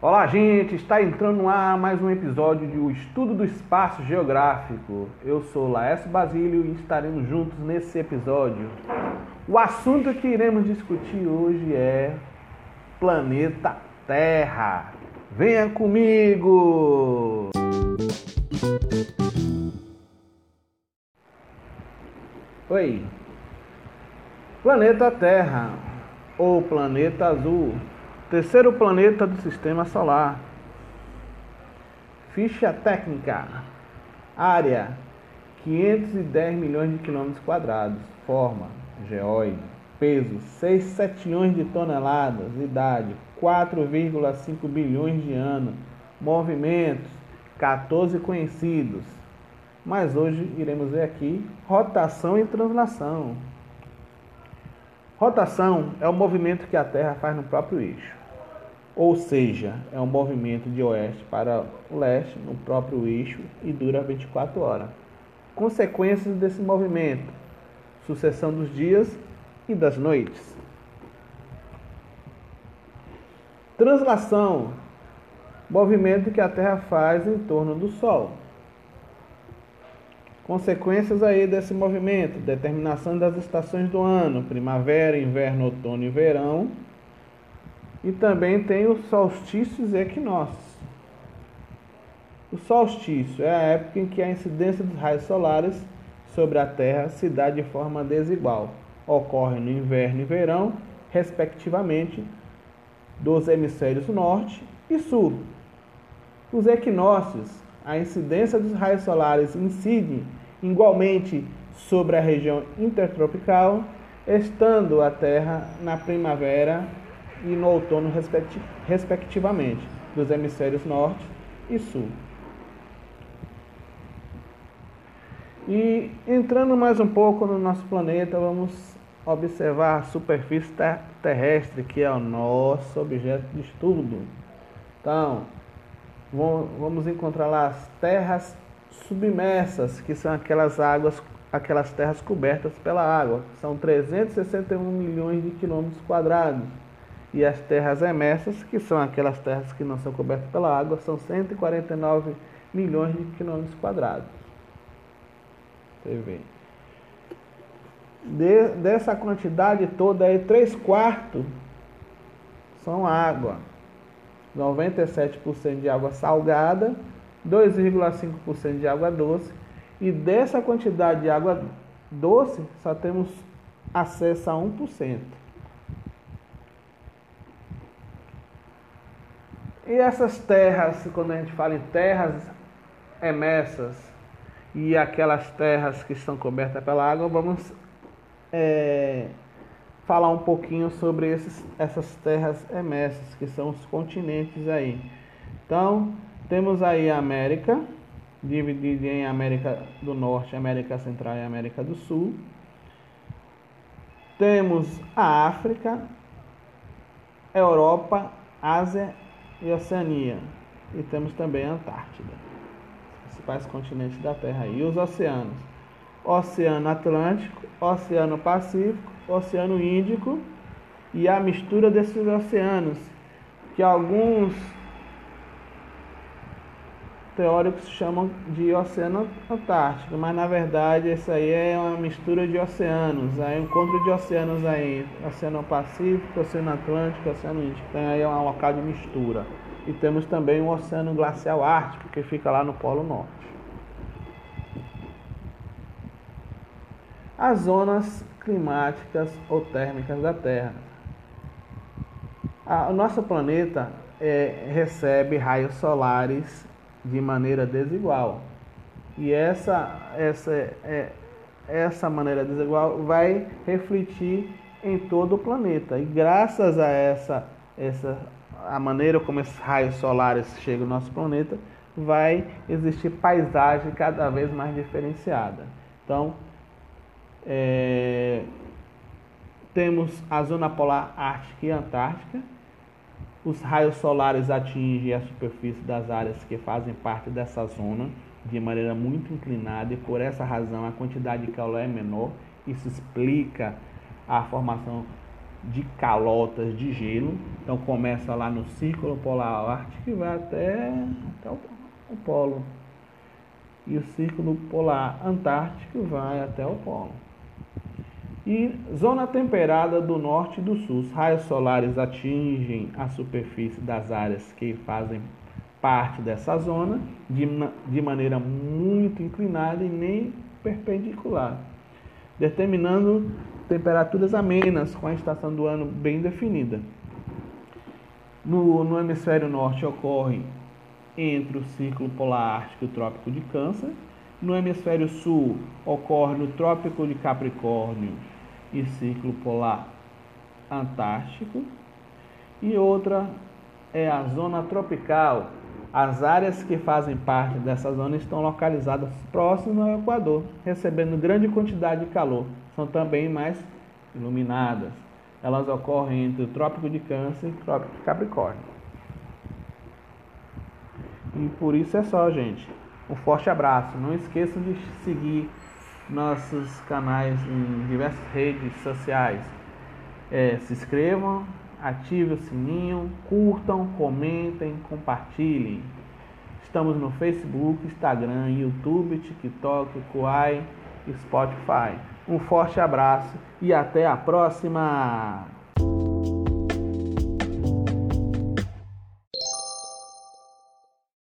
Olá, gente! Está entrando no ar mais um episódio de O Estudo do Espaço Geográfico. Eu sou Laércio Basílio e estaremos juntos nesse episódio. O assunto que iremos discutir hoje é planeta Terra. Venha comigo! Oi! Planeta Terra, ou Planeta Azul Terceiro planeta do sistema solar. Ficha técnica. Área: 510 milhões de quilômetros quadrados. Forma: geóide. Peso: 6 setilhões de toneladas. Idade: 4,5 bilhões de anos. Movimentos: 14 conhecidos. Mas hoje iremos ver aqui rotação e translação. Rotação é o movimento que a Terra faz no próprio eixo ou seja, é um movimento de oeste para leste no próprio eixo e dura 24 horas. Consequências desse movimento: sucessão dos dias e das noites. Translação movimento que a Terra faz em torno do Sol. Consequências aí desse movimento: determinação das estações do ano, primavera, inverno, outono e verão e também tem os solstícios e equinócios. O solstício é a época em que a incidência dos raios solares sobre a Terra se dá de forma desigual. Ocorre no inverno e verão, respectivamente, dos hemisférios norte e sul. Os equinócios, a incidência dos raios solares incide igualmente sobre a região intertropical, estando a Terra na primavera e no outono, respectivamente, dos hemisférios norte e sul. E entrando mais um pouco no nosso planeta, vamos observar a superfície terrestre, que é o nosso objeto de estudo. Então, vamos encontrar lá as terras submersas, que são aquelas águas, aquelas terras cobertas pela água. São 361 milhões de quilômetros quadrados e as terras emersas, que são aquelas terras que não são cobertas pela água, são 149 milhões de quilômetros quadrados. Vê. De, dessa quantidade toda aí, 3 quartos são água. 97% de água salgada, 2,5% de água doce. E dessa quantidade de água doce, só temos acesso a 1%. E essas terras, quando a gente fala em terras emersas e aquelas terras que estão cobertas pela água, vamos é, falar um pouquinho sobre esses, essas terras emersas, que são os continentes aí. Então, temos aí a América, dividida em América do Norte, América Central e América do Sul. Temos a África, Europa, Ásia e Oceania. E temos também a Antártida, os principais continentes da Terra. E os oceanos: Oceano Atlântico, Oceano Pacífico, Oceano Índico e a mistura desses oceanos, que alguns teóricos chamam de Oceano Antártico, mas na verdade isso aí é uma mistura de oceanos, aí um encontro de oceanos aí, Oceano Pacífico, Oceano Atlântico, Oceano Índico, então aí é um local de mistura. E temos também o Oceano Glacial Ártico, que fica lá no Polo Norte. As zonas climáticas ou térmicas da Terra. o nosso planeta é, recebe raios solares de maneira desigual. E essa, essa, é, essa maneira desigual vai refletir em todo o planeta. E graças a essa, essa a maneira como esses raios solares chegam no nosso planeta, vai existir paisagem cada vez mais diferenciada. Então, é, temos a zona polar ártica e antártica, os raios solares atingem a superfície das áreas que fazem parte dessa zona de maneira muito inclinada e por essa razão a quantidade de calor é menor Isso explica a formação de calotas de gelo. Então começa lá no Círculo Polar Ártico e vai até, até o, o Polo. E o Círculo Polar Antártico vai até o Polo. E zona temperada do norte e do sul. Os raios solares atingem a superfície das áreas que fazem parte dessa zona de, de maneira muito inclinada e nem perpendicular, determinando temperaturas amenas com a estação do ano bem definida. No, no hemisfério norte ocorre entre o ciclo polar ártico e o trópico de Câncer. No hemisfério sul ocorre no trópico de Capricórnio e ciclo polar antártico. E outra é a zona tropical. As áreas que fazem parte dessa zona estão localizadas próximas ao Equador, recebendo grande quantidade de calor. São também mais iluminadas. Elas ocorrem entre o Trópico de Câncer e o Trópico de Capricórnio. E por isso é só, gente. Um forte abraço. Não esqueçam de seguir nossos canais em diversas redes sociais. É, se inscrevam, ative o sininho, curtam, comentem, compartilhem. Estamos no Facebook, Instagram, YouTube, TikTok, Kuai e Spotify. Um forte abraço e até a próxima!